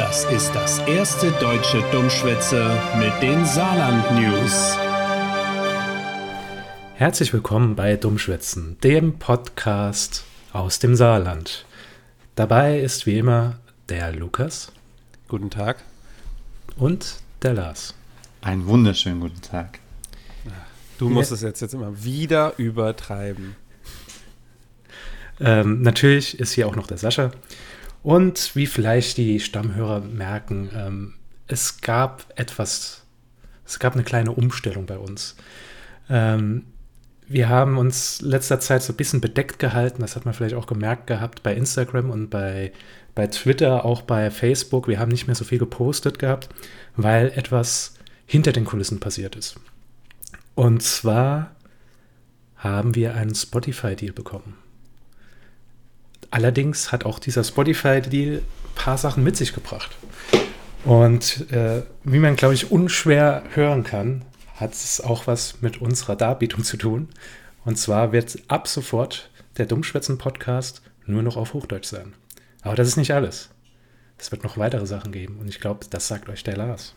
Das ist das erste deutsche Dummschwätze mit den Saarland-News. Herzlich willkommen bei Dummschwätzen, dem Podcast aus dem Saarland. Dabei ist wie immer der Lukas. Guten Tag. Und der Lars. Einen wunderschönen guten Tag. Du musst ja. es jetzt, jetzt immer wieder übertreiben. Ähm, natürlich ist hier auch noch der Sascha. Und wie vielleicht die Stammhörer merken, ähm, es gab etwas, es gab eine kleine Umstellung bei uns. Ähm, wir haben uns letzter Zeit so ein bisschen bedeckt gehalten, das hat man vielleicht auch gemerkt gehabt bei Instagram und bei, bei Twitter, auch bei Facebook. Wir haben nicht mehr so viel gepostet gehabt, weil etwas hinter den Kulissen passiert ist. Und zwar haben wir einen Spotify-Deal bekommen. Allerdings hat auch dieser Spotify-Deal ein paar Sachen mit sich gebracht. Und äh, wie man, glaube ich, unschwer hören kann, hat es auch was mit unserer Darbietung zu tun. Und zwar wird ab sofort der Dummschwätzen-Podcast nur noch auf Hochdeutsch sein. Aber das ist nicht alles. Es wird noch weitere Sachen geben. Und ich glaube, das sagt euch der Lars.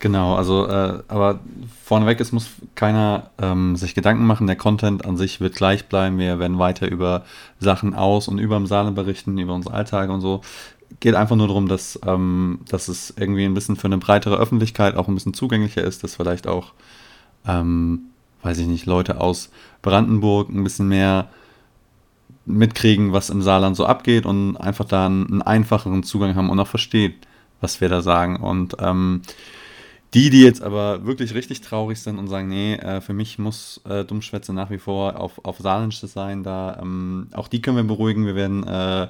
Genau, also, äh, aber vorneweg, es muss keiner ähm, sich Gedanken machen. Der Content an sich wird gleich bleiben. Wir werden weiter über Sachen aus und über dem Saarland berichten, über unsere Alltage und so. Geht einfach nur darum, dass, ähm, dass es irgendwie ein bisschen für eine breitere Öffentlichkeit auch ein bisschen zugänglicher ist, dass vielleicht auch, ähm, weiß ich nicht, Leute aus Brandenburg ein bisschen mehr mitkriegen, was im Saarland so abgeht und einfach da einen, einen einfacheren Zugang haben und auch versteht, was wir da sagen. Und ähm, die, die jetzt aber wirklich richtig traurig sind und sagen, nee, äh, für mich muss äh, Dummschwätze nach wie vor auf, auf Saarländisch sein, da ähm, auch die können wir beruhigen. Wir werden äh,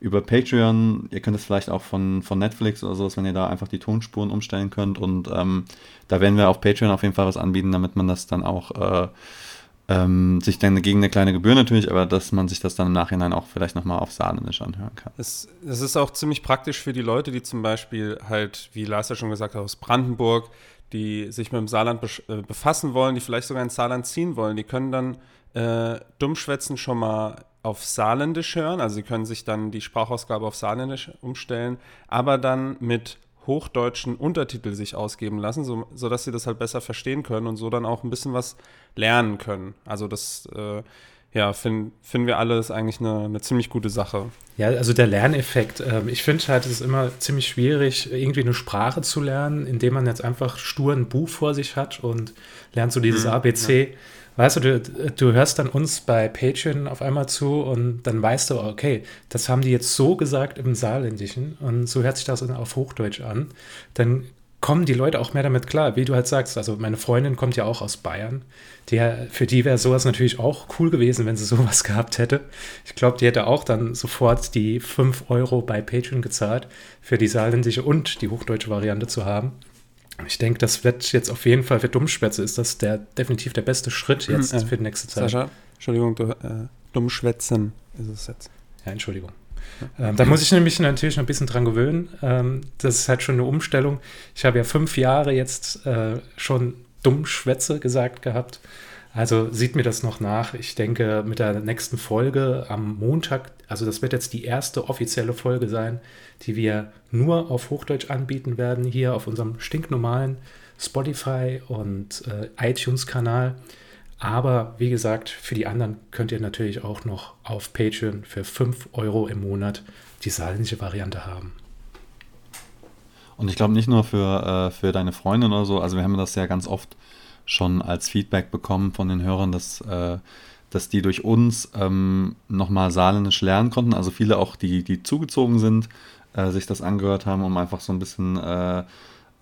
über Patreon, ihr könnt es vielleicht auch von, von Netflix oder sowas, wenn ihr da einfach die Tonspuren umstellen könnt. Und ähm, da werden wir auf Patreon auf jeden Fall was anbieten, damit man das dann auch äh, ähm, sich dann gegen eine kleine Gebühr natürlich, aber dass man sich das dann im Nachhinein auch vielleicht nochmal auf Saarländisch anhören kann. Es, es ist auch ziemlich praktisch für die Leute, die zum Beispiel halt, wie Lars ja schon gesagt hat, aus Brandenburg, die sich mit dem Saarland äh, befassen wollen, die vielleicht sogar ins Saarland ziehen wollen, die können dann äh, Dummschwätzen schon mal auf Saarländisch hören, also sie können sich dann die Sprachausgabe auf Saarländisch umstellen, aber dann mit hochdeutschen Untertitel sich ausgeben lassen, so, sodass sie das halt besser verstehen können und so dann auch ein bisschen was lernen können. Also das, äh, ja, finden find wir alle ist eigentlich eine, eine, ziemlich gute Sache. Ja, also der Lerneffekt. Äh, ich finde halt, es ist immer ziemlich schwierig, irgendwie eine Sprache zu lernen, indem man jetzt einfach stur ein Buch vor sich hat und lernt so dieses mhm, ABC. Ja weißt du, du, du hörst dann uns bei Patreon auf einmal zu und dann weißt du, okay, das haben die jetzt so gesagt im Saarländischen und so hört sich das auf Hochdeutsch an. Dann kommen die Leute auch mehr damit klar, wie du halt sagst. Also meine Freundin kommt ja auch aus Bayern. Die, für die wäre sowas natürlich auch cool gewesen, wenn sie sowas gehabt hätte. Ich glaube, die hätte auch dann sofort die 5 Euro bei Patreon gezahlt, für die saarländische und die hochdeutsche Variante zu haben. Ich denke, das wird jetzt auf jeden Fall für Dummschwätze ist das der definitiv der beste Schritt jetzt äh, für die nächste Zeit. Sascha, Entschuldigung, du, äh, Dummschwätzen ist es jetzt. Ja, Entschuldigung. Ähm, da muss ich nämlich natürlich noch ein bisschen dran gewöhnen. Ähm, das ist halt schon eine Umstellung. Ich habe ja fünf Jahre jetzt äh, schon Dummschwätze gesagt gehabt. Also sieht mir das noch nach. Ich denke, mit der nächsten Folge am Montag, also das wird jetzt die erste offizielle Folge sein, die wir nur auf Hochdeutsch anbieten werden, hier auf unserem stinknormalen Spotify und äh, iTunes-Kanal. Aber wie gesagt, für die anderen könnt ihr natürlich auch noch auf Patreon für 5 Euro im Monat die saarländische Variante haben. Und ich glaube nicht nur für, äh, für deine Freundin oder so, also wir haben das ja ganz oft schon als Feedback bekommen von den Hörern, dass, äh, dass die durch uns ähm, nochmal Saarländisch lernen konnten. Also viele auch, die, die zugezogen sind, äh, sich das angehört haben, um einfach so ein bisschen äh,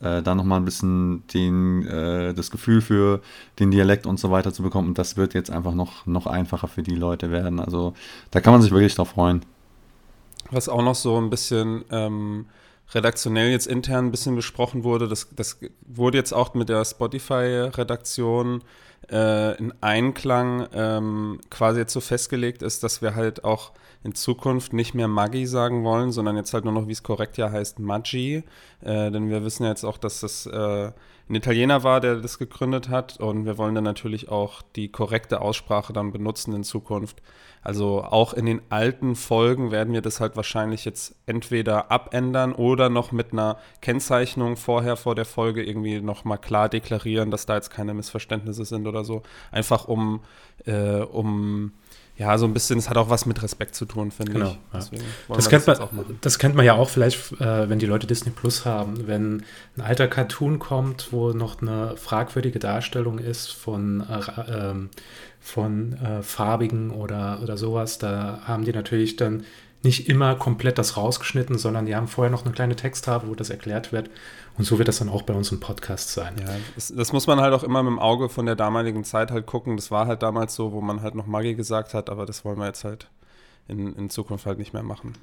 äh, da nochmal ein bisschen den, äh, das Gefühl für den Dialekt und so weiter zu bekommen. Und das wird jetzt einfach noch, noch einfacher für die Leute werden. Also da kann man sich wirklich drauf freuen. Was auch noch so ein bisschen ähm, redaktionell jetzt intern ein bisschen besprochen wurde. Das, das wurde jetzt auch mit der Spotify-Redaktion äh, in Einklang ähm, quasi jetzt so festgelegt ist, dass wir halt auch in Zukunft nicht mehr Maggi sagen wollen, sondern jetzt halt nur noch, wie es korrekt ja heißt, Maggi. Äh, denn wir wissen ja jetzt auch, dass das äh, ein Italiener war, der das gegründet hat. Und wir wollen dann natürlich auch die korrekte Aussprache dann benutzen in Zukunft. Also auch in den alten Folgen werden wir das halt wahrscheinlich jetzt entweder abändern oder noch mit einer Kennzeichnung vorher vor der Folge irgendwie nochmal klar deklarieren, dass da jetzt keine Missverständnisse sind oder so. Einfach um, äh, um ja, so ein bisschen, es hat auch was mit Respekt zu tun, finde genau, ich. Ja. Das, kennt das, man, das kennt man ja auch vielleicht, äh, wenn die Leute Disney Plus haben. Wenn ein alter Cartoon kommt, wo noch eine fragwürdige Darstellung ist von, äh, ähm, von äh, farbigen oder, oder sowas, da haben die natürlich dann nicht immer komplett das rausgeschnitten, sondern die haben vorher noch eine kleine Texttafel, wo das erklärt wird. Und so wird das dann auch bei uns im Podcast sein. Ja, das, das, muss man halt auch immer mit dem Auge von der damaligen Zeit halt gucken. Das war halt damals so, wo man halt noch Maggi gesagt hat, aber das wollen wir jetzt halt in, in Zukunft halt nicht mehr machen.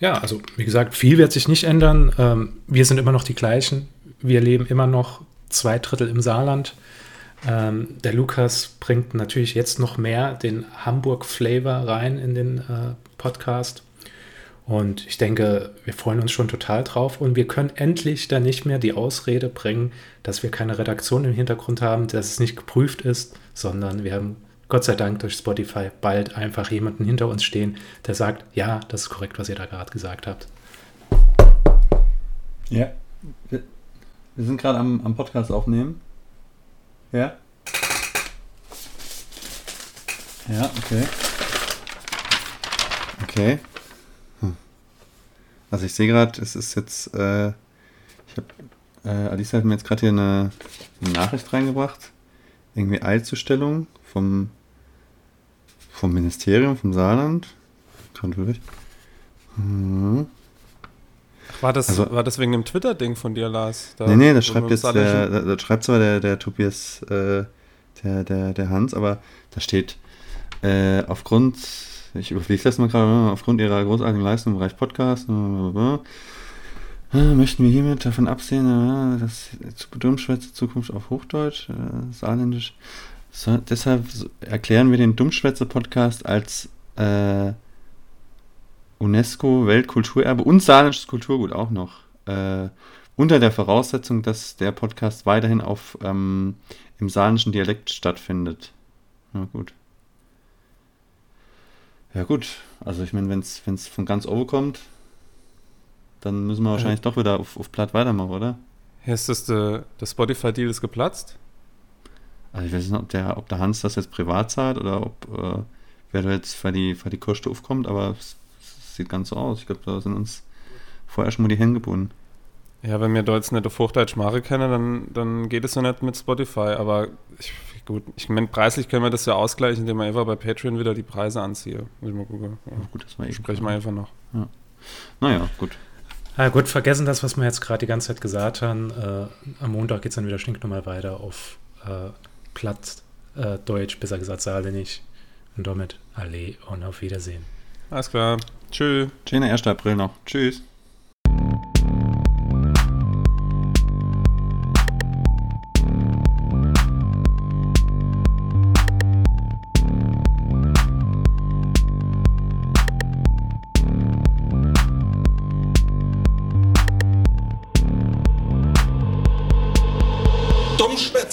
Ja, also wie gesagt, viel wird sich nicht ändern. Ähm, wir sind immer noch die gleichen. Wir leben immer noch zwei Drittel im Saarland. Ähm, der Lukas bringt natürlich jetzt noch mehr den Hamburg-Flavor rein in den äh, Podcast. Und ich denke, wir freuen uns schon total drauf und wir können endlich dann nicht mehr die Ausrede bringen, dass wir keine Redaktion im Hintergrund haben, dass es nicht geprüft ist, sondern wir haben Gott sei Dank durch Spotify bald einfach jemanden hinter uns stehen, der sagt, ja, das ist korrekt, was ihr da gerade gesagt habt. Ja, wir, wir sind gerade am, am Podcast aufnehmen. Ja? Ja, okay. Okay. Also ich sehe gerade, es ist jetzt, äh, ich habe, äh, Alice hat mir jetzt gerade hier eine, eine, Nachricht reingebracht. Irgendwie Eilzustellung vom, vom Ministerium, vom Saarland. Natürlich. Mhm. War das, also, war das wegen dem Twitter-Ding von dir, Lars? Da, nee, nee, das schreibt jetzt der, das schreibt zwar der, der Tobias, äh, der, der, der Hans, aber da steht, äh, aufgrund ich überfliege das mal gerade, ne? aufgrund ihrer großartigen Leistung im Bereich Podcast, äh, möchten wir hiermit davon absehen, dass Dummschwätze Zukunft auf Hochdeutsch, äh, Saarländisch. So, deshalb erklären wir den Dummschwätze-Podcast als äh, UNESCO Weltkulturerbe und saarländisches Kulturgut auch noch. Äh, unter der Voraussetzung, dass der Podcast weiterhin auf ähm, im saarländischen Dialekt stattfindet. Na gut. Ja gut, also ich meine, wenn es von ganz oben kommt, dann müssen wir wahrscheinlich äh. doch wieder auf, auf Platt weitermachen, oder? Heißt das, der, der Spotify-Deal ist geplatzt? Also ich weiß nicht, ob der, ob der Hans das jetzt privat zahlt oder ob äh, wer da jetzt für die, für die Kosten aufkommt, aber es, es sieht ganz so aus. Ich glaube, da sind uns vorher schon mal die Hände gebunden. Ja, wenn wir da jetzt nicht auf Hochdeutsch Mare kennen, dann, dann geht es ja nicht mit Spotify, aber ich Gut, ich meine, preislich können wir das ja ausgleichen, indem wir einfach bei Patreon wieder die Preise anziehe. Muss ich mal gucken. Ja. gut, das war eh Sprechen wir einfach noch. Ja. Naja, gut. Ja, gut, vergessen das, was wir jetzt gerade die ganze Zeit gesagt haben. Äh, am Montag geht es dann wieder stinknormal weiter auf äh, Platt, äh, Deutsch, besser gesagt Saarländisch. Und damit Allee und auf Wiedersehen. Alles klar. Tschüss. Schöner 1. April noch. Tschüss. luz